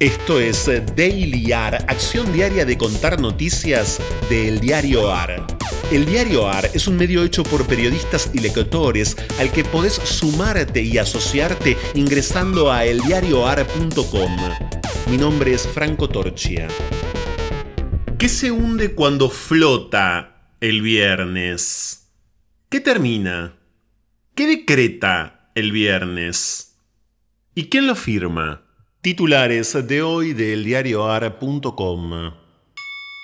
Esto es Daily AR, acción diaria de contar noticias del diario AR. El diario AR es un medio hecho por periodistas y lectores al que podés sumarte y asociarte ingresando a eldiarioar.com. Mi nombre es Franco Torchia. ¿Qué se hunde cuando flota el viernes? ¿Qué termina? ¿Qué decreta el viernes? ¿Y quién lo firma? Titulares de hoy del diarioar.com.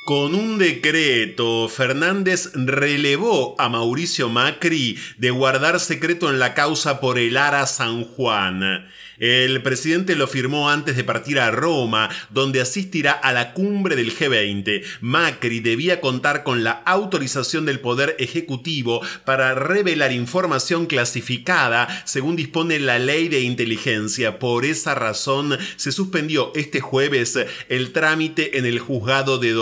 Con un decreto, Fernández relevó a Mauricio Macri de guardar secreto en la causa por el Ara San Juan. El presidente lo firmó antes de partir a Roma, donde asistirá a la cumbre del G20. Macri debía contar con la autorización del Poder Ejecutivo para revelar información clasificada, según dispone la ley de inteligencia. Por esa razón, se suspendió este jueves el trámite en el juzgado de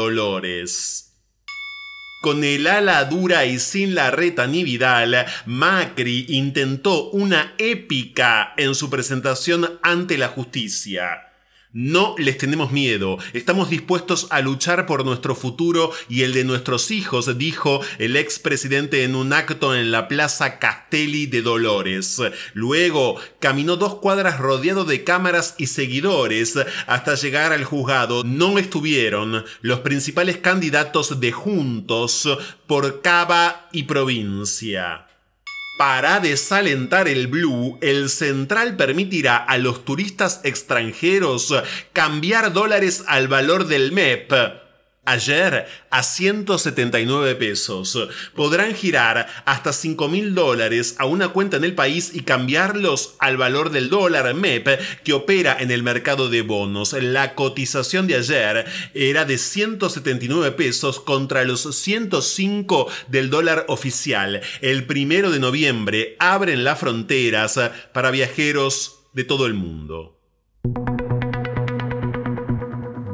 Con el ala dura y sin la reta ni Vidal, Macri intentó una épica en su presentación ante la justicia. No les tenemos miedo, estamos dispuestos a luchar por nuestro futuro y el de nuestros hijos, dijo el expresidente en un acto en la Plaza Castelli de Dolores. Luego caminó dos cuadras rodeado de cámaras y seguidores hasta llegar al juzgado. No estuvieron los principales candidatos de Juntos por Cava y provincia. Para desalentar el blue, el central permitirá a los turistas extranjeros cambiar dólares al valor del MEP Ayer a 179 pesos. Podrán girar hasta 5 mil dólares a una cuenta en el país y cambiarlos al valor del dólar MEP que opera en el mercado de bonos. La cotización de ayer era de 179 pesos contra los 105 del dólar oficial. El primero de noviembre abren las fronteras para viajeros de todo el mundo.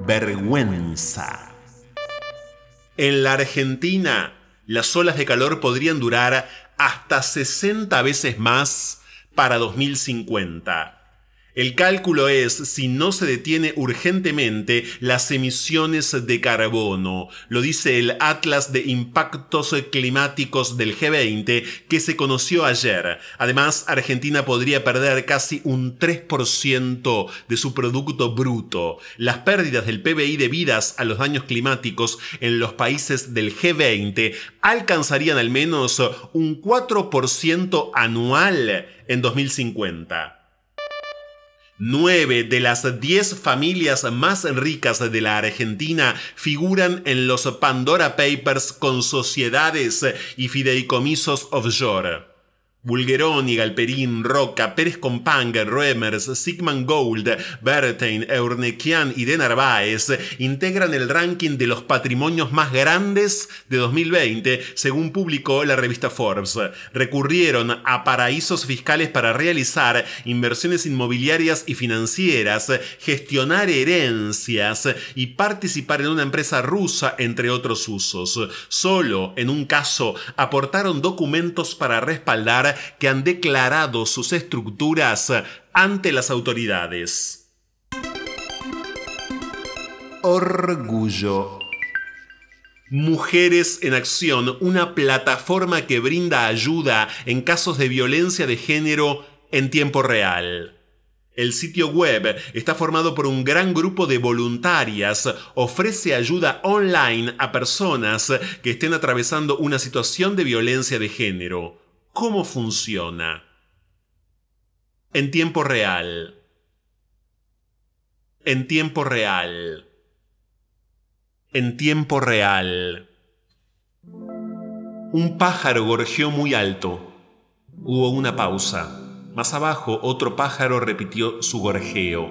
Vergüenza. En la Argentina, las olas de calor podrían durar hasta 60 veces más para 2050. El cálculo es si no se detiene urgentemente las emisiones de carbono. Lo dice el Atlas de Impactos Climáticos del G20 que se conoció ayer. Además, Argentina podría perder casi un 3% de su Producto Bruto. Las pérdidas del PBI debidas a los daños climáticos en los países del G20 alcanzarían al menos un 4% anual en 2050. Nueve de las diez familias más ricas de la Argentina figuran en los Pandora Papers con sociedades y fideicomisos offshore. Bulgeroni, Galperín, Roca, Pérez Compangue, Roemers, Sigmund Gold, Berthein, Eurnequian y De Narváez integran el ranking de los patrimonios más grandes de 2020, según publicó la revista Forbes. Recurrieron a paraísos fiscales para realizar inversiones inmobiliarias y financieras, gestionar herencias y participar en una empresa rusa, entre otros usos. Solo en un caso aportaron documentos para respaldar que han declarado sus estructuras ante las autoridades. Orgullo. Mujeres en Acción, una plataforma que brinda ayuda en casos de violencia de género en tiempo real. El sitio web está formado por un gran grupo de voluntarias, ofrece ayuda online a personas que estén atravesando una situación de violencia de género. ¿Cómo funciona? En tiempo real. En tiempo real. En tiempo real. Un pájaro gorjeó muy alto. Hubo una pausa. Más abajo otro pájaro repitió su gorjeo.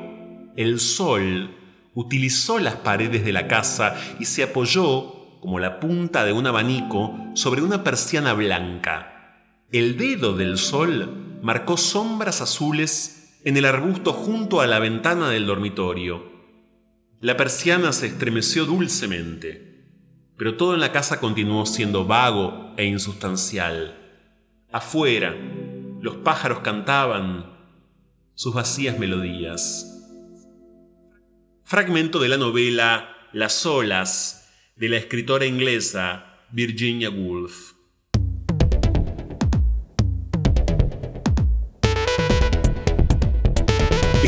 El sol utilizó las paredes de la casa y se apoyó, como la punta de un abanico, sobre una persiana blanca. El dedo del sol marcó sombras azules en el arbusto junto a la ventana del dormitorio. La persiana se estremeció dulcemente, pero todo en la casa continuó siendo vago e insustancial. Afuera, los pájaros cantaban sus vacías melodías. fragmento de la novela Las olas de la escritora inglesa Virginia Woolf.